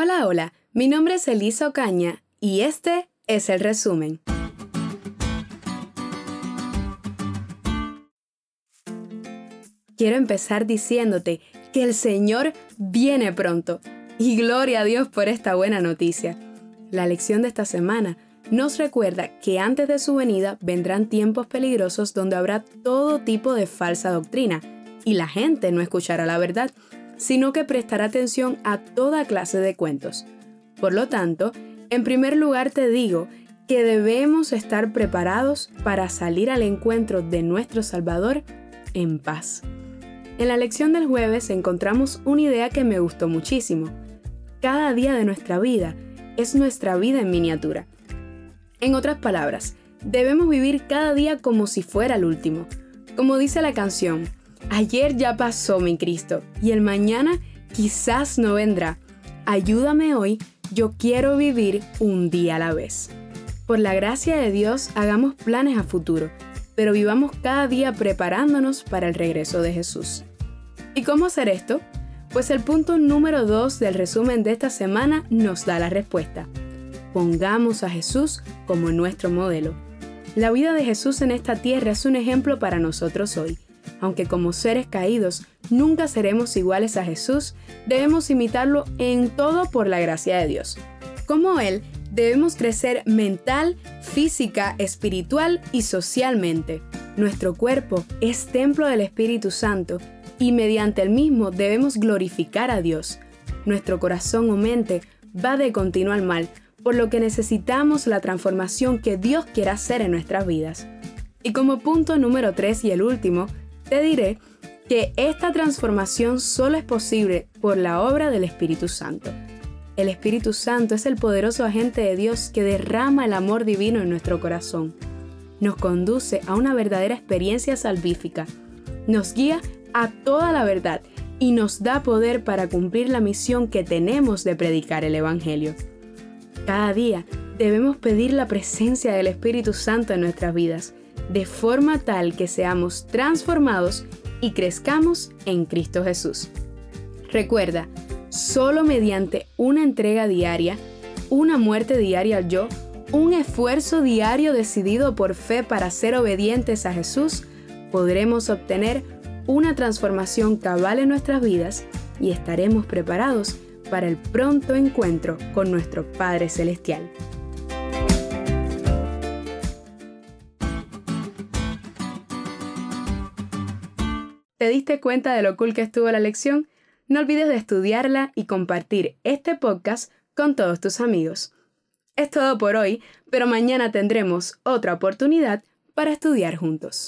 Hola, hola, mi nombre es Elisa Ocaña y este es el resumen. Quiero empezar diciéndote que el Señor viene pronto y gloria a Dios por esta buena noticia. La lección de esta semana nos recuerda que antes de su venida vendrán tiempos peligrosos donde habrá todo tipo de falsa doctrina y la gente no escuchará la verdad, sino que prestará atención a toda clase de cuentos. Por lo tanto, en primer lugar te digo que debemos estar preparados para salir al encuentro de nuestro Salvador en paz. En la lección del jueves encontramos una idea que me gustó muchísimo. Cada día de nuestra vida es nuestra vida en miniatura. En otras palabras, debemos vivir cada día como si fuera el último. Como dice la canción, ayer ya pasó mi Cristo y el mañana quizás no vendrá. Ayúdame hoy, yo quiero vivir un día a la vez. Por la gracia de Dios, hagamos planes a futuro, pero vivamos cada día preparándonos para el regreso de Jesús. ¿Y cómo hacer esto? Pues el punto número 2 del resumen de esta semana nos da la respuesta. Pongamos a Jesús como nuestro modelo. La vida de Jesús en esta tierra es un ejemplo para nosotros hoy. Aunque como seres caídos nunca seremos iguales a Jesús, debemos imitarlo en todo por la gracia de Dios. Como Él, debemos crecer mental, física, espiritual y socialmente. Nuestro cuerpo es templo del Espíritu Santo y mediante el mismo debemos glorificar a Dios. Nuestro corazón o mente va de continuo al mal, por lo que necesitamos la transformación que Dios quiere hacer en nuestras vidas. Y como punto número 3 y el último, te diré que esta transformación solo es posible por la obra del Espíritu Santo. El Espíritu Santo es el poderoso agente de Dios que derrama el amor divino en nuestro corazón. Nos conduce a una verdadera experiencia salvífica. Nos guía a toda la verdad y nos da poder para cumplir la misión que tenemos de predicar el Evangelio. Cada día debemos pedir la presencia del Espíritu Santo en nuestras vidas, de forma tal que seamos transformados y crezcamos en Cristo Jesús. Recuerda, solo mediante una entrega diaria, una muerte diaria al yo, un esfuerzo diario decidido por fe para ser obedientes a Jesús, podremos obtener una transformación cabal en nuestras vidas y estaremos preparados para el pronto encuentro con nuestro Padre Celestial. ¿Te diste cuenta de lo cool que estuvo la lección? No olvides de estudiarla y compartir este podcast con todos tus amigos. Es todo por hoy, pero mañana tendremos otra oportunidad para estudiar juntos.